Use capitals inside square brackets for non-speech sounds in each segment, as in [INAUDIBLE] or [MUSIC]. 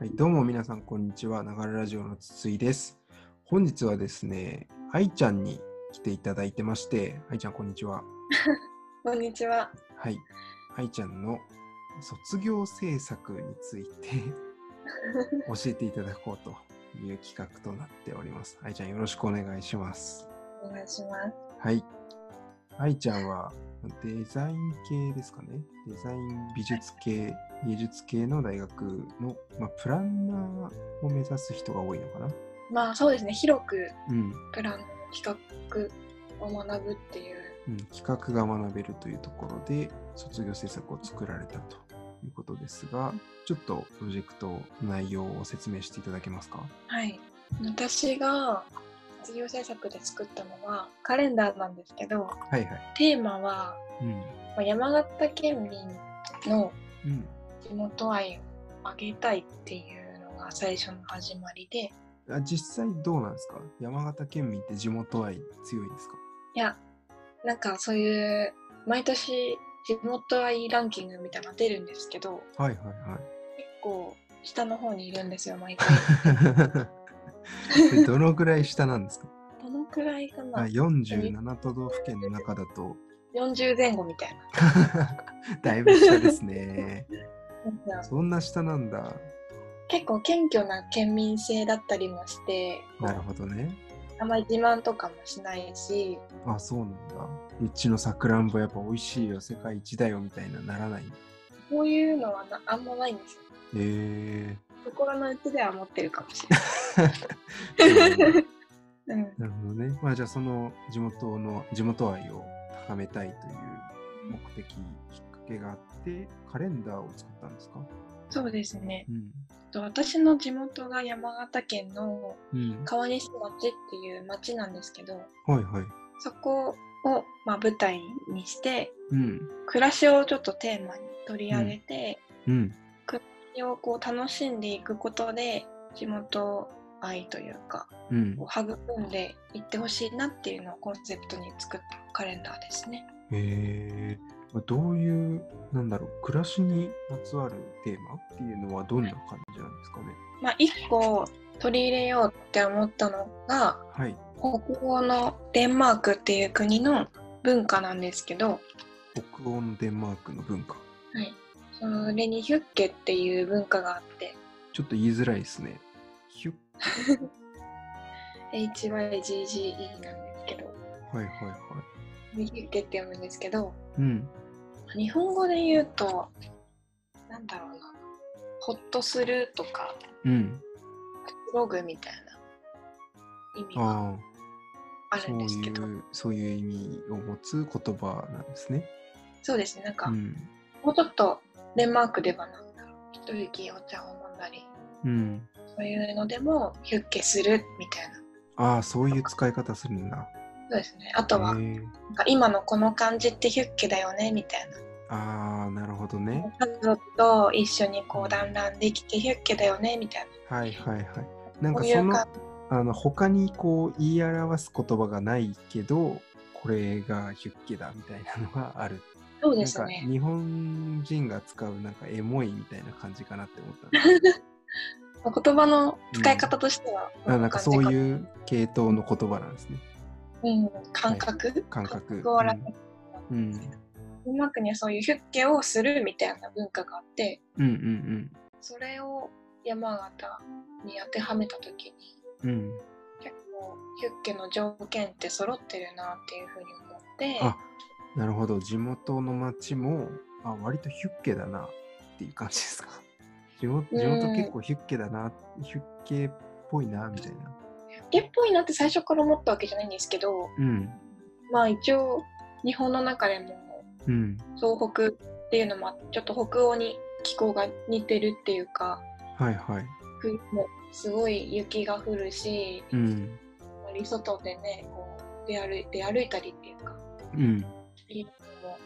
はい、どうも皆さん、こんにちは。ながらラジオの筒井です。本日はですね、愛ちゃんに来ていただいてまして、愛ちゃん、こんにちは。[LAUGHS] こんにちは。はい、愛ちゃんの卒業制作について [LAUGHS] 教えていただこうという企画となっております。愛ちゃん、よろしくお願いします。お願いします。はい。愛ちゃんはデザイン系ですかね。デザイン美術系、芸術系の大学の、まあ、プランナーを目指す人が多いのかな。まあそうですね、広くうん。プランの企画を学ぶっていう。うん、企画が学べるというところで卒業制作を作られたということですが、ちょっとプロジェクトの内容を説明していただけますか？はい。私が卒業制作で作ったのはカレンダーなんですけど、はいはい。テーマはうん。まあ山形県民のうん。地元愛を上げたいっていうのが最初の始まりで、あ実際どうなんですか？山形県民って地元愛強いですか？いや、なんかそういう毎年地元愛ランキングみたいなの出るんですけど、はいはい結構下の方にいるんですよ、毎回。[LAUGHS] どのぐらい下なんですか？どのくらいかあな47都道府県の中だと ?40 前後みたいな。[LAUGHS] だいぶ下ですね。そんな下なんだ。結構謙虚な県民性だったりもして、なるほどね。あんまり自慢とかもしないし、あ、そうなんだ。うちのさくらんぼやっぱ美味しいよ、世界一だよみたいなならない？こういうのはなあんまないんですよ。へえ心の内では思ってるかもしー。れない。[LAUGHS] うん、なるほどね。まあじゃあその地元の地元愛を高めたいという目的、きっかけがあって、カレンダーを作ったんですか？そうですね。うん。と私の地元が山形県のうん。川西町っていう町なんですけど、はいはい。そこを、まあ、舞台にして、うん。暮らしをちょっとテーマに取り上げて、うん。それをこう楽しんでいくことで地元愛というかうん。を育んでいってほしいなっていうのをコンセプトに作ったカレンダーですね。へえ。まあどういう、なんだろう、暮らしにまつわるテーマっていうのはどんな感じなんですかね？まあ、一個取り入れようって思ったのがはい。北欧のデンマークっていう国の文化なんですけど、北欧のデンマークの文化。はい、それにヒュッケっていう文化があってちょっと言いづらいですね。ヒュッ。HYGGE なんですけどはいはいはい。ヒュッケって読むんですけどうん。日本語で言うとなんだろうなほっとするとかうん。くつろぐみたいな意味があるんですけどそういう意味を持つ言葉なんですね。そうですねなんか、うん。もうちょっとデンマークではなんだろう一息お茶を飲んだりうん。そういうのでもヒュッケするみたいなああ、そういう使い方するんだ。そうですねあとは、今のこの感じってヒュッケだよねみたいなああ、なるほどね。家族と一緒にこう団らんできてヒュッケだよねみたいなはいはいはい。なんかその感、あの、他にこう言い表す言葉がないけど、これがヒュッケだみたいなのがある。そうなんかですね日本人が使うなんかエモいみたいな感じかなって思った [LAUGHS] 言葉の使い方としては、あなんかそうういう系統の言葉なんですね。うん、感覚、感覚を表すうん。デンマークにはそういうヒュッケをするみたいな文化があってうんうんそれを山形に当てはめた時にうん。うん。結構ヒュッケの条件って揃ってるなっていうふうに思ってあなるほど。地元の町も、あ、割とヒュッケだなっていう感じですか？地元地元結構ヒュッケだな、ヒュッケっぽいな、みたいな。ヒュッケっぽいなって最初から思ったわけじゃないんですけどうん。まあ一応日本の中でもうん。東北っていうのもちょっと北欧に気候が似てるっていうかはいはい。冬もすごい雪が降るしうん。外でねこう出歩い出歩いたりっていうかうん。っていうのも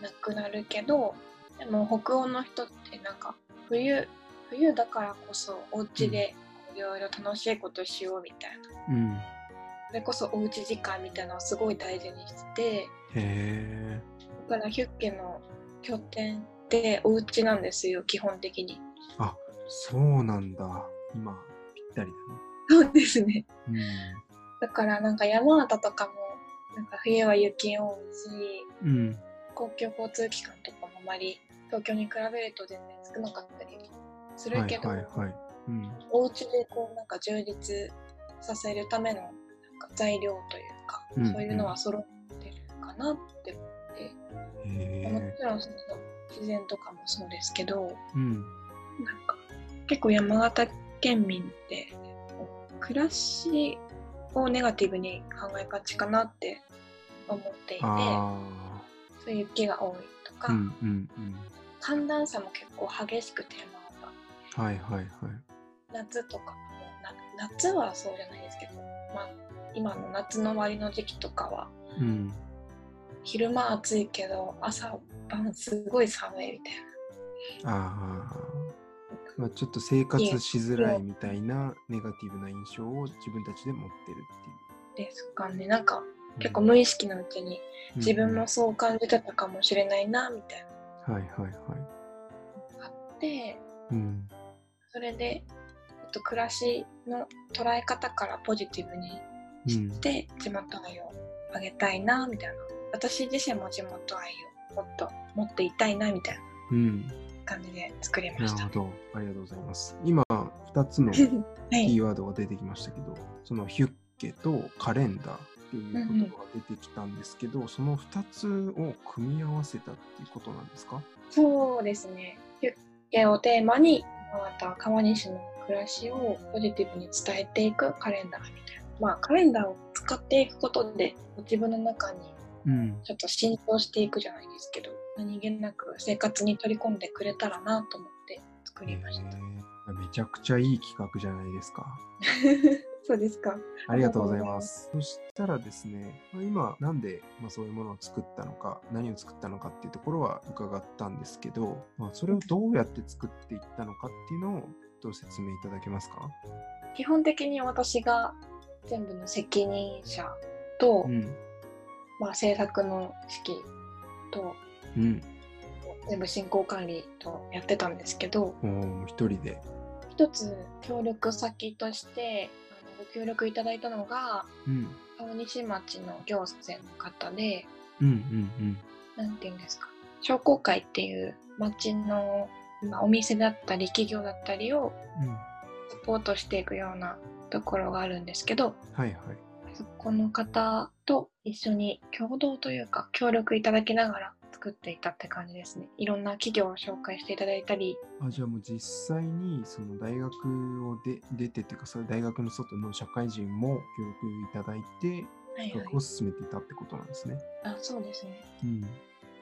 なくなるけどでも北欧の人ってなんか冬冬だからこそお家でいろいろ楽しいことしようみたいなうん。それこそおうち時間みたいなのをすごい大事にしてへえ。だからヒュッケの拠点ってお家なんですよ基本的にあ、そうなんだ。今、ぴったりそうですね。だね。だからなんか山形とかも、なんか冬は雪多いし、うん。うん。公共交通機関とかもあまり東京に比べると全然少なかったりするけど、はいはいはい。うん。お家でこうなんか充実させるためのなんか材料というか、うんそういうのは揃ってるかなって思って。もちろんその自然とかもそうですけどうん。なんか結構山形県民って暮らしをネガティブに考えがちかなって思っていてあそういう雪が多いとあ。か、うんうんうん。寒暖差も結構激しくて山形はいはいはい。夏とか夏はそうじゃないですけど、まあ、今の夏の終わりの時期とかはうん。昼間暑いけど朝晩すごい寒いみたいああ。まあ、ちょっと生活しづらいみたいなネガティブな印象を自分たちで持ってるっていう。なですかねなんか結構うん無意識のうちに自分もそう感じてたかもしれないなみたいうんはいはいはい。あってうん。それで、えっと、暮らしの捉え方からポジティブにうん。して地元愛をあげたいなみたいな私自身も地元愛をもっと持っていたいなみたいなうん。感じで作りましたなるほ。ど。ありがとうございます。今、2つのキ [LAUGHS] はい、ーワードが出てきましたけど、そのヒュッケとカレンダーっていう言葉が出てきたんですけど、その2つを組み合わせたっていうことなんですか？そうですね。ユッケをテーマに、また川西の暮らしをポジティブに伝えていくカレンダーみたいな。まあカレンダーを使っていくことで自分の中にうん。ちょっと浸透していくじゃないですけど、何気なく生活に取り込んでくれたらなと思って作りました。めちゃくちゃいい企画じゃないですか。[LAUGHS] そうですか。ありがとうございます。そしたらですね、まあ今、なんで、まあ、そういうものを作ったのか、何を作ったのかっていうところは伺ったんですけど、まあ、それをどうやって作っていったのかっていうのを、どう説明いただけますか？基本的に私が全部の責任者と、うん。まあ制作の指揮とうん。全部進行管理とやってたんですけど、一人で。一つ協力先としてあのご協力いただいたのがうん。川西町の行政の方でうんうんうん。何て言うんですか商工会っていう町の、まあ、お店だったり企業だったりをうん。サポートしていくようなところがあるんですけどはいはい。そこの方と一緒に共同というか協力いただきながら作っていたって感じですねいろんな企業を紹介していただいたりあじゃあもう実際にその大学をで出てっていうかそれ大学の外の社会人も協力いただいてはいはい企画を進めていたってことなんですね。あそうですねうん。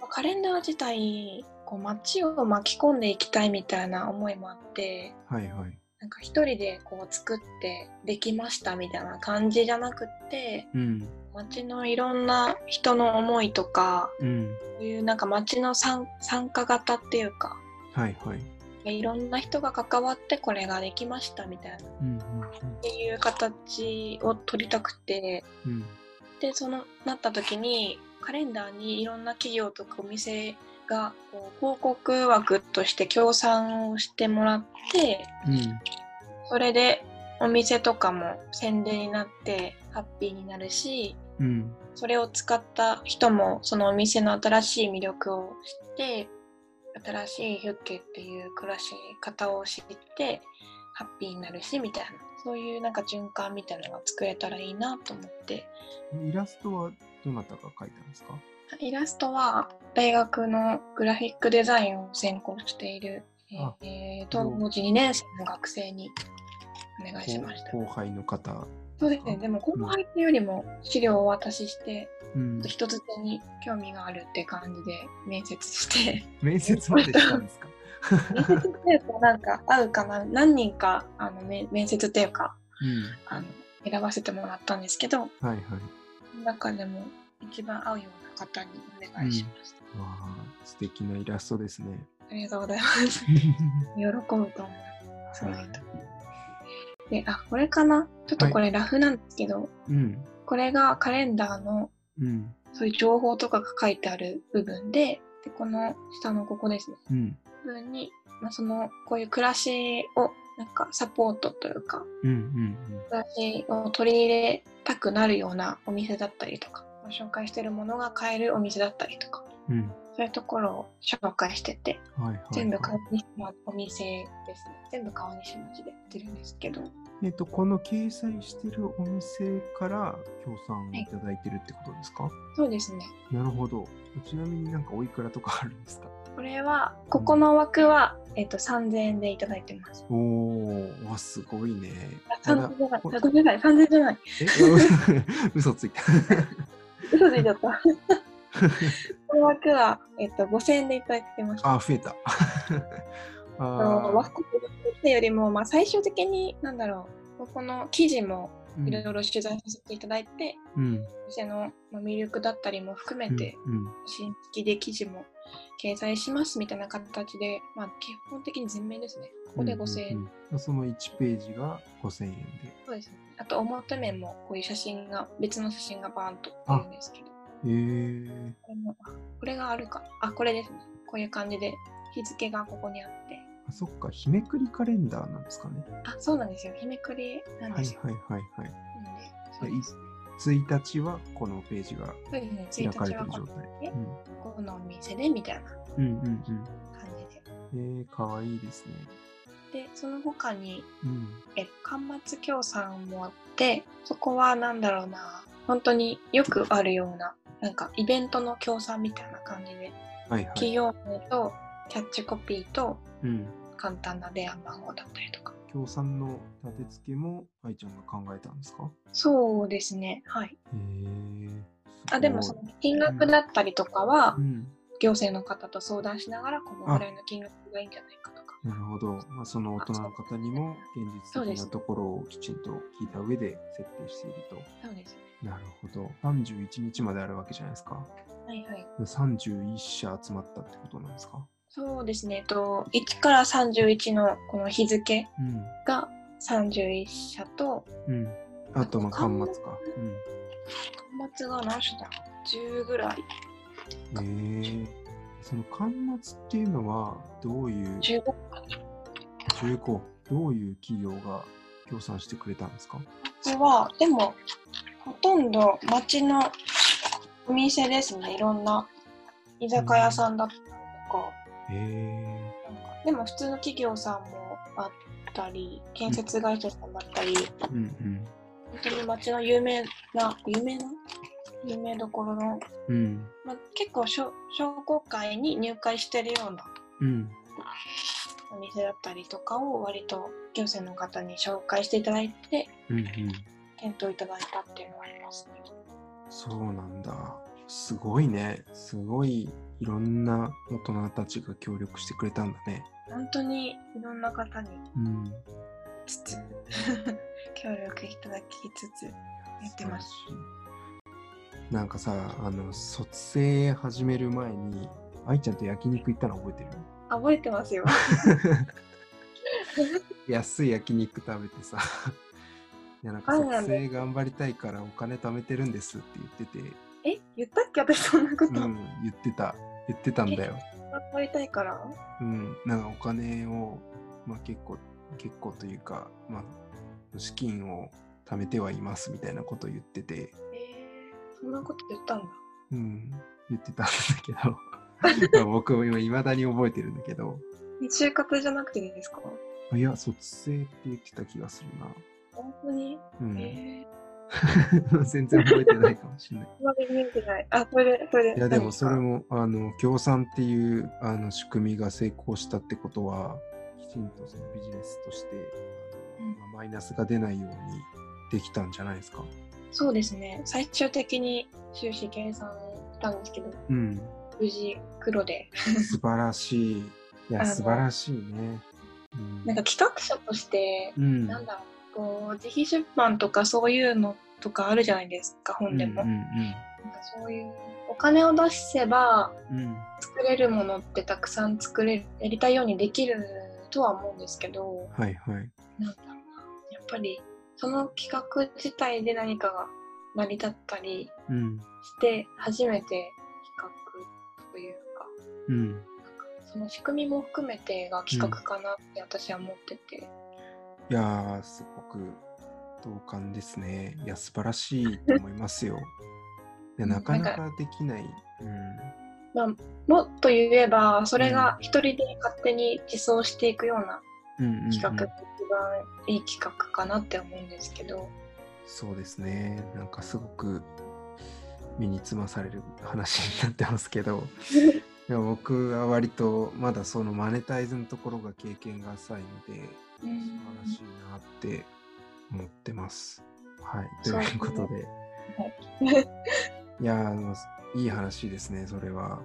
カレンダー自体こう街を巻き込んでいきたいみたいな思いもあってはいはい。なんか一人でこう作ってできましたみたいな感じじゃなくってうん。街のいろんな人の思いとかうん。そういうなんか街の参参加型っていうかはいはい。いろんな人が関わってこれができましたみたいなっうんていう形を取りたくてうんうん。でそのなった時にカレンダーにいろんな企業とかお店がこう広告枠として協賛をしてもらってうん。それでお店とかも宣伝になってハッピーになるしうん。それを使った人もそのお店の新しい魅力を知って新しいヒュッケっていう暮らし方を知ってハッピーになるしみたいなそういうなんか循環みたいなのが作れたらいいなと思ってイラストはどなたが描いたんですか？イラストは大学のグラフィックデザインを専攻している、えあーえー当時2年生の学生にお願いしました。後輩の方。そうですね、でも後輩っていうよりも資料をお渡しして、うん。人づてに興味があるって感じで面接して、面接までしたんですか？[LAUGHS] 面接っていうかなんか合うかな、何人かあの面面接っていうかうん。あの選ばせてもらったんですけど、はいはい。中でも一番合うような方にお願いしました。わあ、素敵なイラストですね。ありがとうございます。[LAUGHS] 喜ぶと思う。その人。で、あ、これかな？ちょっとこれラフなんですけど、うん。これがカレンダーのうん。そういう情報とかが書いてある部分で、で、この下のここですね。うん。部分にまあ、そのこういう暮らしをなんかサポートというかうんうん暮らしを取り入れたくなるようなお店だったりとか紹介してるものが買えるお店だったりとかうん。うん。そういうところを紹介しててはいはい。全部川西町お店ですね全部川西町でやってるんですけどえっと、この掲載してるお店から協賛いただいてるってことですか、そうですねなるほど。ちなみになんかおいくらとかあるんですか？これはここの枠は、えっと3000円でいただいてますおー、わ、すごいね。あただ3000じゃないあごめんなさい3000じゃないえ [LAUGHS] 嘘ついた。嘘ついちゃったこの枠は、えっと5000円でいただいてましたあ、増えた。[LAUGHS] あ服ってよりも、まあ、最終的に何だろうここの記事もーいろいろ取材させていただいて、うん。店のまあ魅力だったりも含めて、うん。新付きで記事も掲載しますみたいな形で、まあ、基本的に全面ですね。ここで5000円。うんうんうんその1ページが5000円で。そうですね。あと表面もこういう写真が、別の写真がバーンと出るんですけど、こへえ。れもあこれがあるか。あ、これですね。こういう感じで日付がここにあって。あ、そっか、日めくりカレンダーなんですかね。あ、そうなんですよ。日めくりなんはいですよ。はいはいはい。なんで、そうですね。1日はこのページがそうですね。1開かれてる状態。えこのお店でみたいなうんうんうんうん。感じで。えー、かわいいですね。で、その他に、うん。え間末協賛もあってそこはなんだろうな本当によくあるようななんかイベントの協賛みたいな感じではいはい。企業名とキャッチコピーとうん。簡単な電話番号だったりとか協賛の立て付けも愛ちゃんが考えたんですか？そうですねはい。あでもその金額だったりとかはうん。行政の方と相談しながらこのぐらいの金額がいいんじゃないかとかなるほど。まあ、その大人の方にも現実的なところをきちんと聞いた上で設定しているそうですねと。なるほど。31日まであるわけじゃないですか。はいはい31社集まったってことなんですか？そうですね。えっと1から31のこの日付うん。が31社とうん。あと、まあ、端端末か。うん。端末が何種だ？10ぐらい。ええ。その端末っていうのはどういう15か15どういう企業が協賛してくれたんですか？これはでもほとんど町のお店ですね。いろんな居酒屋さんだったりとか,、へえでも普通の企業さんもあったり建設会社さんだったり、うんうん。本当に町の有名な有名な？有名どころの、うん。まあ、結構商商工会に入会してるようなうんお店だったりとかを割と行政の方に紹介していただいてうんうん。検討いただいたっていうのがありますね。そうなんだすごいね。すごいいろんな大人たちが協力してくれたんだね。本当にいろんな方にうん。つつ [LAUGHS] 協力いただきつつやってます。なんかさあの卒生始める前に愛ちゃんと焼肉行ったの覚えてる？あ覚えてますよ。[LAUGHS] 安い焼肉食べてさ。いやなんかそうなんだ卒生頑張りたいからお金貯めてるんですって言っててえ言ったっけ？私そんなこと。うん言ってた。言ってたんだよ。頑張りたいから？うん。なんかお金をまあ結構結構というかまあ資金を貯めてはいますみたいなことを言ってて。えー、そんなこと言ったんだ。うん。言ってたんだけど。[LAUGHS] 僕も今いまだに覚えてるんだけど。就活じゃなくていいですか？いや卒生って言ってた気がするな。本当に、うん、え [LAUGHS] 全然覚えてないかもしれない。あ、それで、それで。いやでもそれも。もあの協賛っていうあの仕組みが成功したってことはきちんとそのビジネスとしてあの、マイナスが出ないようにできたんじゃないですか？そうですね。最終的に収支計算したんですけど、うん、無事黒で。素晴らしい。いや素晴らしいね。うんなんか企画書として、うん、なんだろう、こう、自費出版とかそういうのとかあるじゃないですか、本でも。うんなんかそういう、お金を出せばうんうん作れるものってたくさん作れる、やりたいようにできるとは思うんですけど、はいはい。なんだろうな、やっぱりその企画自体で何かが成り立ったりうんして初めて企画というか、うんなんかその仕組みも含めてが企画かなって私は思ってて、いやー、すごく同感ですね。いや、素晴らしいと思いますよ。[LAUGHS] いやなかなかできない。うん。まあ、もっと言えばそれが一人で勝手に自走していくような企画が一番いい企画かなって思うんですけど、そうですね。なんかすごく身につまされる話になってますけど、[LAUGHS] いや僕は割とまだそのマネタイズのところが経験が浅いので、素晴らしいなって思ってます。はい。ということで、いやーあの、いい話ですね、それは。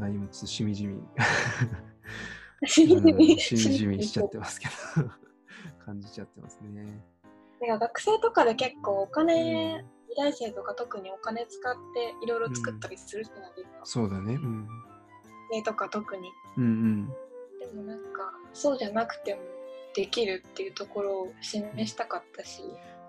あ今ちょっとしみじみ。しみじみうんしみじみしちゃってますけど、[LAUGHS] 感じちゃってますね。なんか学生とかで結構お金、美大生とか特にお金使っていろいろ作ったりするじゃないですか。そうだね。うん。絵とか特に。うんうん。でもなんかそうじゃなくてもできるっていうところを示したかったし、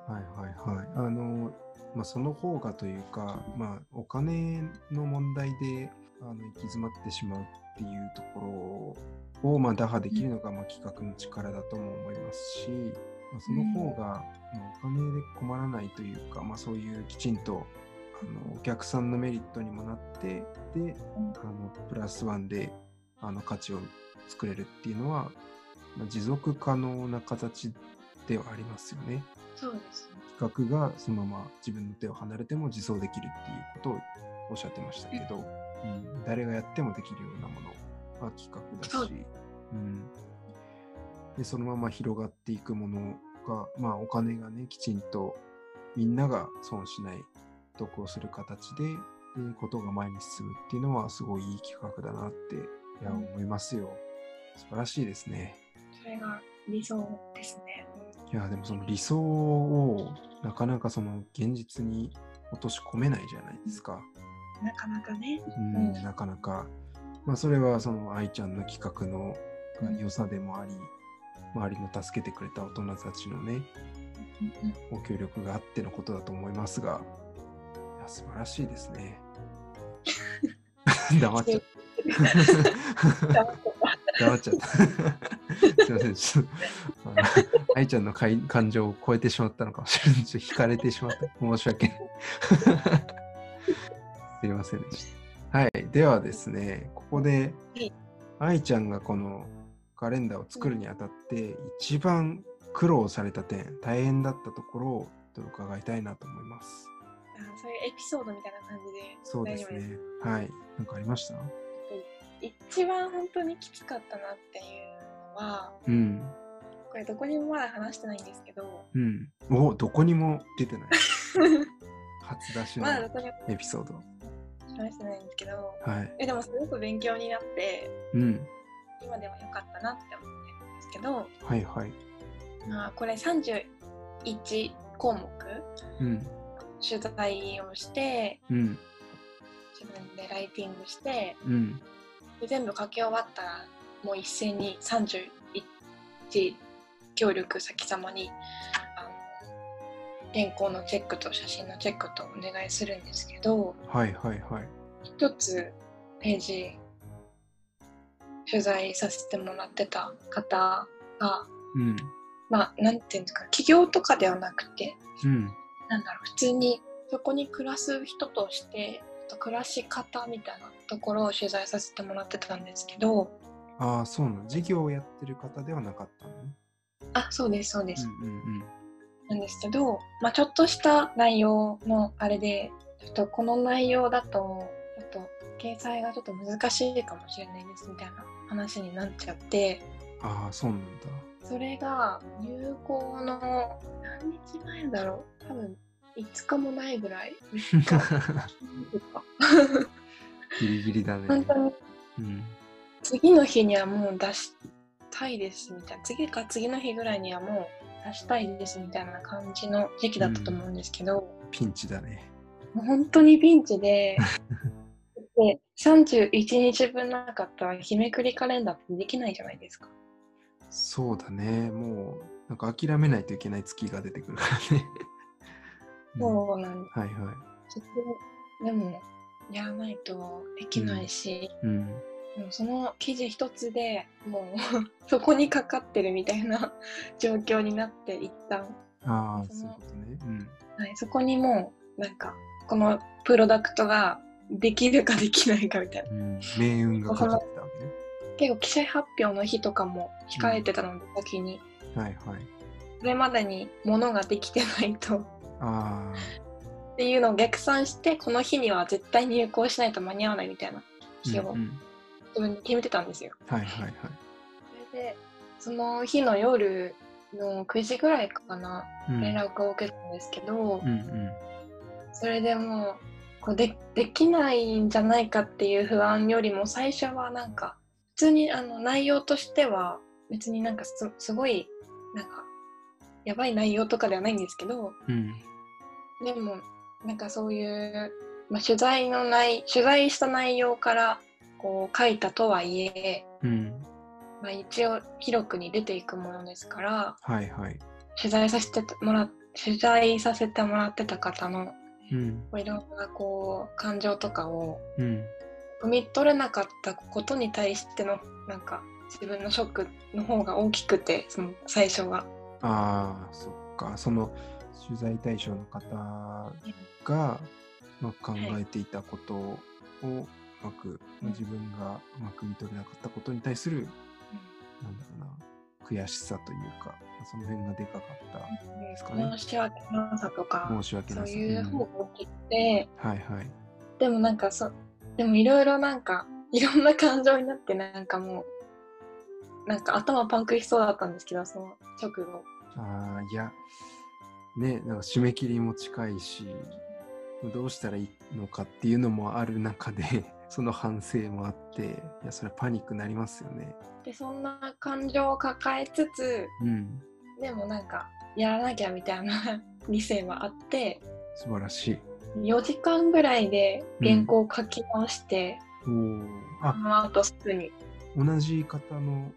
はいはいはい。あの、まあ、その方がというか、まあ、お金の問題であの行き詰まってしまうっていうところを、まあ、打破できるのが、まあ、企画の力だとも思いますし、まあ、その方が、まあ、お金で困らないというか、まあ、そういうきちんとあのお客さんのメリットにもなって、で、あのプラスワンであの価値を作れるっていうのは、まあ、持続可能な形ではありますよね。そうですね。企画がそのまま自分の手を離れても自走できるっていうことをおっしゃってましたけど、うん、誰がやってもできるようなものは企画だそうし、うん、でそのまま広がっていくものが、まあ、お金がねきちんとみんなが損しない得をする形ででことが前に進むっていうのはすごいいい企画だなっていやうん思いますよ。素晴らしいですね。それが理想ですね。いや、でもその理想をなかなかその現実に落とし込めないじゃないですか。なかなかね。うん、うんなかなか。まあそれはその愛ちゃんの企画の良さでもあり、周りの助けてくれた大人たちのね、ご協力があってのことだと思いますが、いや素晴らしいですね。[LAUGHS] [LAUGHS] [LAUGHS] 黙っちゃった。黙っちゃった。[LAUGHS] すいません、ちょっと、愛ちゃんの感情を超えてしまったのかもしれない。ちょっと惹かれてしまった。申し訳ない。[LAUGHS] すいませんでした。はい。ではですね、ここではい、愛ちゃんがこのカレンダーを作るにあたって、一番苦労された点、大変だったところを伺いたいなと思います。あそういうエピソードみたいな感じでそうですね。はい。なんかありました？一番本当にきつかったなっていうのは、うん。これどこにもまだ話してないんですけど、うん。お、どこにも出てない。[LAUGHS] 初出しのエピソード。話してないんですけど、はい。えでもすごく勉強になって、うん。今では良かったなって思ってるんですけど、はいはい。まあ、これ31項目うん。取材をして、うん。自分でライティングして、うん。で全部書き終わったら、もう一斉に31協力先様にあの原稿のチェックと写真のチェックとお願いするんですけどはいはいはい。一つページ取材させてもらってた方がうん。まあなんていうんですか企業とかではなくてうん。なんだろう普通にそこに暮らす人として暮らし方みたいなところを取材させてもらってたんですけどああ、そうなの。事業をやってる方ではなかったの？ね。あそうですそうです、うんうんなんですけど、まあ、ちょっとした内容のあれでちょっとこの内容だとちょっと掲載がちょっと難しいかもしれないですみたいな話になっちゃってうん。ああ、そうなんだ。それが入校の何日前だろう多分5日もないぐらい3日とか [LAUGHS] ギリギリだね。本当にうん。次の日にはもう出したいですみたいな次か次の日ぐらいにはもう出したいですみたいな感じの時期だったと思うんですけど、ピンチだね。もう本当にピンチで [LAUGHS] で31日分なかったら日めくりカレンダーってできないじゃないですか。そうだね。もう、なんか諦めないといけない月が出てくるからね。う [LAUGHS] んそうなんはいはい。そこでもやらないとできないし、うん。もうその記事一つでもう [LAUGHS] そこにかかってるみたいな [LAUGHS] 状況になって一旦、ああ、そういうことね。うん。はい、そこにもうなんかこのプロダクトができるかできないかみたいなうん、命運がかかってたわけね。結構記者発表の日とかも控えてたので先に、はいはい。それまでに物ができてないとあっていうのを逆算してこの日には絶対入校しないと間に合わないみたいなあ。日をうんうん自分で決めてたんですよ。はいはいはい。それでその日の夜の9時ぐらいかなうん連絡を受けたんですけど、うんうん。それでもうこうでできないんじゃないかっていう不安よりも最初はなんか普通にあの内容としては別になんかすすごいなんかやばい内容とかではないんですけどうん。でもなんかそういう、まあ、取材の内取材した内容からこう書いたとはいえ、うん。まあ、一応広くに出ていくものですからはいはい。取材させてもら取材させてもらってた方のうん。いろんなこう感情とかをうん。汲み取れなかったことに対してのなんか自分のショックの方が大きくてその最初は。ああ、そっか。その取材対象の方が、まあ、考えていたことをうまく、まあ自分がうまく見取れなかったことに対する、なんだろうな、悔しさというか、まあその辺がでかかったですかね。申し訳なさとか申し訳なさ。そういううん方が大きくて、はいはい。でもなんかそでもいろいろなんかいろんな感情になってなんかもうなんか頭パンクしそうだったんですけどその直後。ああ、いや、ね、なんか締め切りも近いし、どうしたらいいのかっていうのもある中で、その反省もあって、いや、それパニックになりますよね。でそんな感情を抱えつつうん、でもなんかやらなきゃみたいな理性はあって素晴らしい。4時間ぐらいで原稿を書き直して、おお、あ、その後すぐに。同じ方の、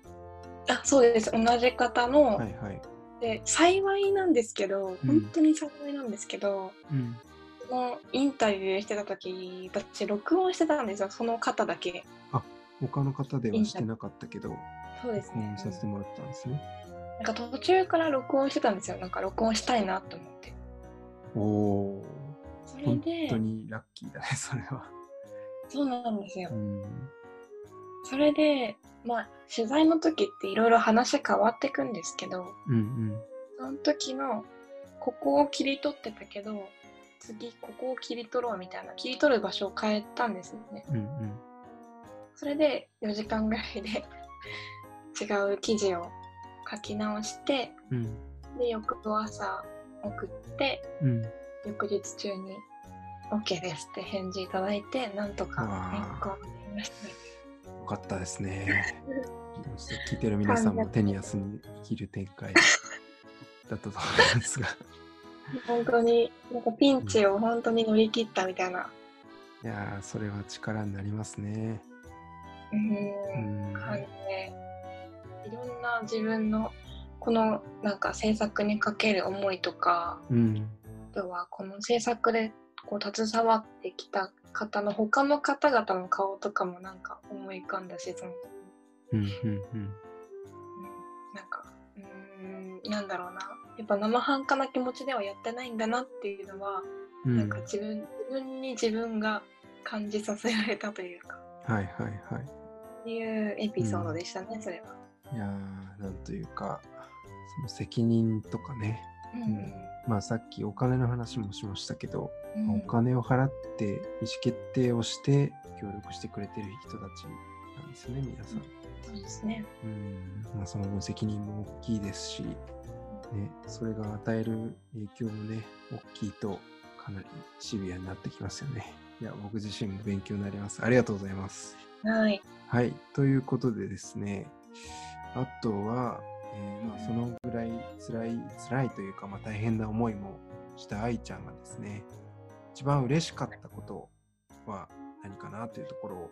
あそうです。同じ方の、はいはい。で幸いなんですけど本当に幸いなんですけど、うん、そのインタビューしてた時私録音してたんですよ。その方だけ。他の方ではしてなかったけど、そうですね。録音させてもらったんですね。なんか途中から録音してたんですよ。なんか録音したいなと思って。おお、それ本で当にラッキーだね、[LAUGHS] それは。そうなんですよ。うん、それでまあ取材の時っていろいろ話変わってくんですけどうん、うん。その時のここを切り取ってたけど次ここを切り取ろうみたいな切り取る場所を変えたんですよね。うんうん。それで4時間ぐらいで [LAUGHS] 違う記事を書き直してうん。で翌朝送ってうん。翌日中に OK ですって返事いただいてなんとか変更になりました。ねよかったですね。[LAUGHS] 聞いてる皆さんも手に汗に生きる展開だったと思いますが。本当になんかピンチを本当に乗り切ったみたいな、いやー、それは力になりますね。うんうん。感じでいろんな自分のこのなんか制作にかける思いとかうん。あとはこの制作でこう携わってきた方の他の方々の顔とかもなんか思い浮かんだしその、うん。うん。うん。うんなんかうーんなんだろうなやっぱ生半可な気持ちではやってないんだなっていうのは、うん。なんか自分自分に自分が感じさせられたというかはいはいはい。っていうエピソードでしたね、それは。いやー、なんというか、その責任とかね。うんまあさっきお金の話もしましたけど、うんお金を払って意思決定をして協力してくれてる人たちなんですよね、皆さん。そうですね。うん。まあその分責任も大きいですし、ね、それが与える影響もね、大きいとかなりシビアになってきますよね。いや、僕自身も勉強になります。ありがとうございます。はい。はい。ということでですね、あとは、えーまあ、そのぐらい辛い、辛いというか、まあ、大変な思いもした愛ちゃんがですね、一番嬉しかったことは何かなというところを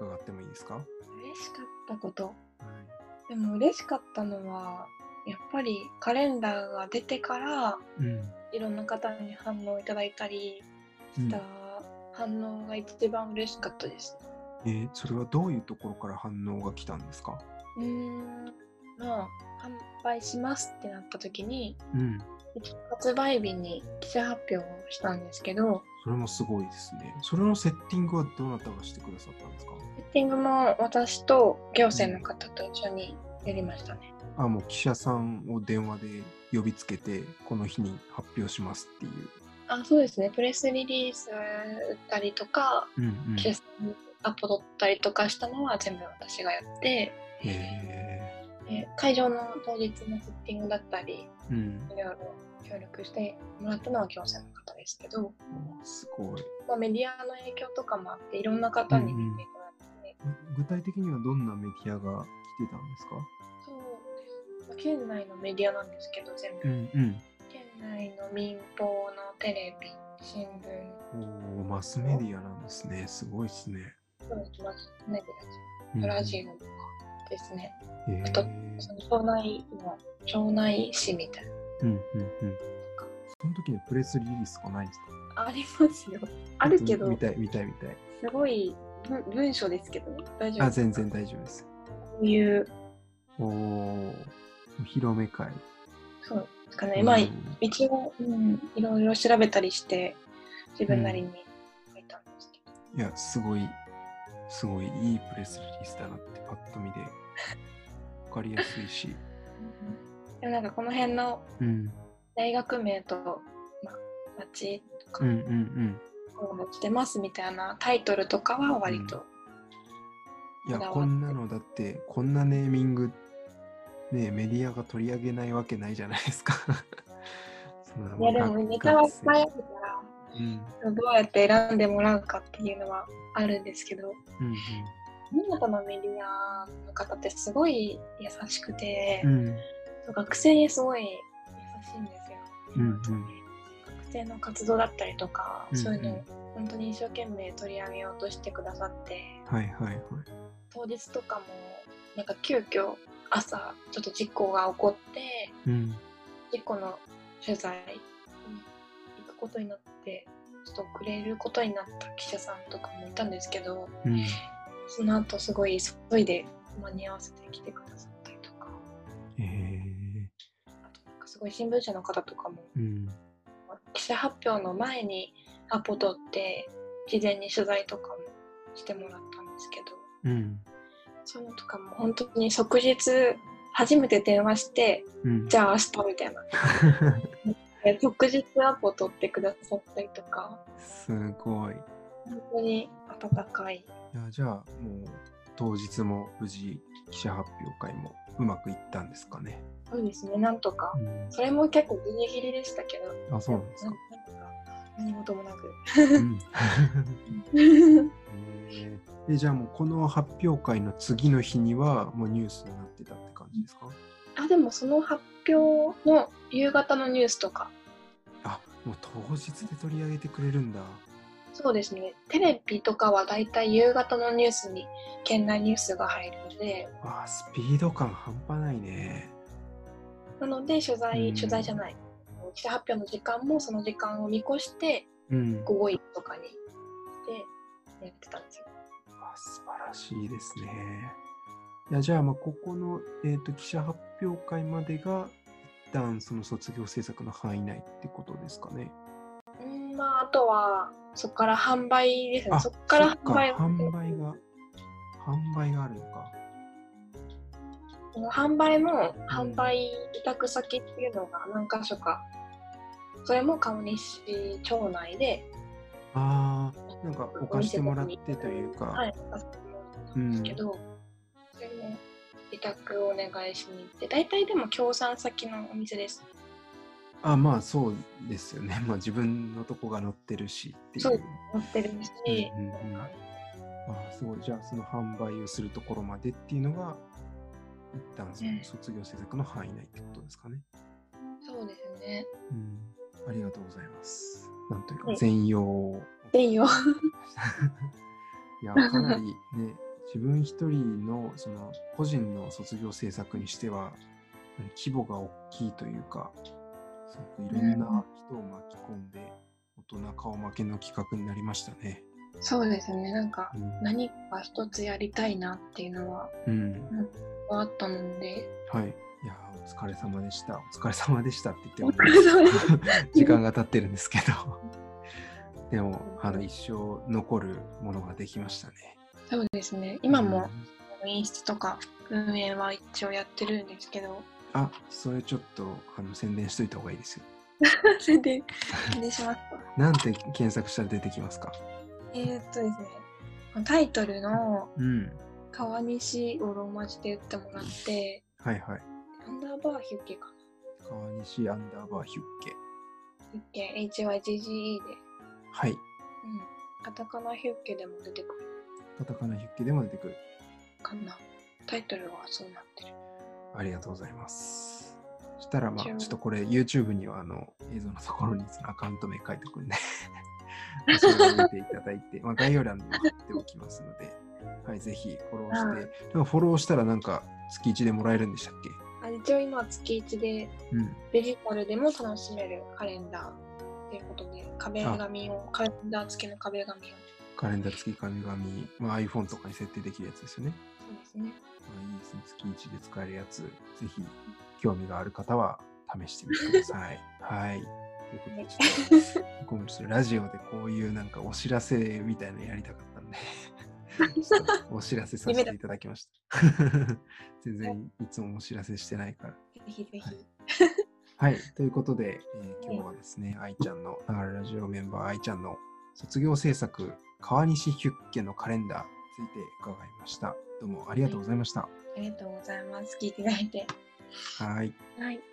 伺ってもいいですか？は嬉しかったこと？い。でも嬉しかったのは、やっぱりカレンダーが出てから、うん。いろんな方に反応いただいたりうんした反応が一番嬉しかったです。えーそれはどういうところから反応が来たんですか？うーんまあ販売しますってなった時にうん。発売日に記者発表をしたんですけどそれもすごいですね。それのセッティングはどなたがしてくださったんですか？セッティングも私と行政の方と一緒にやりましたね。あ、もう記者さんを電話で呼びつけて、この日に発表しますっていう。あそうですねプレスリリース打ったりとかうんうん。記者さんにアポ取ったりとかしたのは全部私がやってへえ。で会場の当日のセッティングだったりうん。いろいろ協力してもらったのは行政の方ですけど、おすごい。まあ、メディアの影響とかもあっていろんな方に見てもらって、具体的にはどんなメディアが来てたんですか？県内のメディアなんですけど全部、んうん。県内の民放のテレビ新聞。おお、マスメディアなんですね。すごいですね。そうですマスメデうん。ィアラジオとかですね、へえあとその町内の町内市みたいな。うんうんうん。その時のプレスリリースがないんですか？ありますよ。あるけど見たい見たい見たい。すごい文文章ですけど大丈夫あ、全然大丈夫です。こういう。おお、お披露目会。そうですかねまあうん一応、うん、いろいろ調べたりして自分なりに書いたんですけど、いや、すごい、すごいいいプレスリリースだなってパッと見で、わかりやすいし。でもなんかこの辺のうん。大学名と、まあ、町とかうんうんうん。こうしてますみたいなタイトルとかは割と、いや、こだわってこんなのだって、こんなネーミング、ねメディアが取り上げないわけないじゃないですか。[LAUGHS] いやでもネタはいっぱいあるかうんらどうやって選んでもらうかっていうのはあるんですけどうん新潟のメディアの方ってすごい優しくて、うんうん学生にすごい優しいんですよ。うんうん学生の活動だったりとか、うんうんそういうのを本当に一生懸命取り上げようとしてくださってはいはいはい。当日とかもなんか急遽朝ちょっと事故が起こってうん事故の取材に行くことになってちょっと遅れることになった記者さんとかもいたんですけどうん。その後すごい急いで間に合わせて来てくださったりとかええあとなんかすごい新聞社の方とかもうん。記者発表の前にアポ取って事前に取材とかもしてもらったんですけどうん。そういうのとかも本当に即日初めて。電話して。うん。じゃあ明日みたいな即日アポ取って。くださったりとかすごい。本当に温かいいや、じゃあ、もう、当日も無事、記者発表会もうまくいったんですかね。そうですねなんとかうんそれも結構ギリギリでしたけどあ、そうなんですか。なんか何事もなくうんえーえじゃあもうこの発表会の次の日にはもうニュースになってたって感じですか？あでもその発表の夕方のニュースとかあもう当日で取り上げてくれるんだ。そうですね。テレビとかはだいたい夕方のニュースに県内ニュースが入るので、あスピード感半端ないね。なので取材、うん取材じゃない。記者発表の時間もその時間を見越してうん。午後1とかにしてやってたんですよ。あ素晴らしいですね。いやじゃあまあここの、えー、と記者発表会までが一旦その卒業制作の範囲内ってことですかね。うん、まああとはそこから販売ですね。あそこから販売販売が販売があるのか。販売も販売委託先っていうのが何箇所か、それも川西町内で、ああなんか置かしてもらってというか。はい、させてもらったんですけど、それも委託をお願いしに行って、大体でも協賛先のお店です。あまあそうですよね。[LAUGHS] まあ自分のとこが載ってるしっていう。そう載ってるし、うんうんうんあすごい。じゃあその販売をするところまでっていうのが一旦そのうん卒業制作の範囲内ってことですかね。そうですね。うん。ありがとうございます。なんというかはい全容を。でいいよ。いやかなりね自分一人のその個人の卒業制作にしては規模が大きいというかすごくいろんな人を巻き込んで大人顔負けの企画になりましたね。そうですね。なんかうん何か一つやりたいなっていうのはうん。あったので、はい。いやー、お疲れ様でした。お疲れ様でしたって言っても [LAUGHS] 時間が経ってるんですけど。でも、あの、一生残るものができましたね。そうですね。今もインスタとか運営は一応やってるんですけど、うん。あ、それちょっとあの宣伝しといた方がいいですよ。[LAUGHS] 宣伝宣伝しますか？なんて検索したら出てきますか？えー、っとですね、タイトルのうん。川西をローマ字で打ってもらって、はいはい。アンダーバーヒュッケかな。川西アンダーバーヒュッケ。ヒュッケ、HYGGE で、はい。うん。カタカナヒュッケでも出てくるカタカナヒュッケでも出てくる。かな。タイトルはそうなってる。ありがとうございます。そしたらまあ、ちょっとこれ YouTube にはあの映像のところにそのアカウント名書いておくんで、[LAUGHS] それを見ていただいて、まあ、概要欄にも貼っておきますので、はい、ぜひフォローして、でもフォローしたらなんか月1でもらえるんでしたっあ一応今月1で。デジタルでも楽しめるカレンダーっていうことで、壁紙を、カレンダー付きの壁紙を。カレンダー付き紙紙、まあ、iPhone とかに設定できるやつですよね。そうですね。まあ、いいですね。月1で使えるやつ、ぜひ興味がある方は試してみてください。[LAUGHS] はい。ということで、ちょっとごめんなさい。ラジオでこういうなんかお知らせみたいなのやりたかったんで、[LAUGHS] お知らせさせていただきました。[LAUGHS] 全然いつもお知らせしてないから。ぜひぜひ。はい。ということで、えー今日はですね、愛ちゃんの、流れラジオメンバー愛ちゃんの卒業制作、川西ヒュッケのカレンダーについて伺いました。どうもありがとうございました。ありがとうございます。聞いていただいて。はい。はい。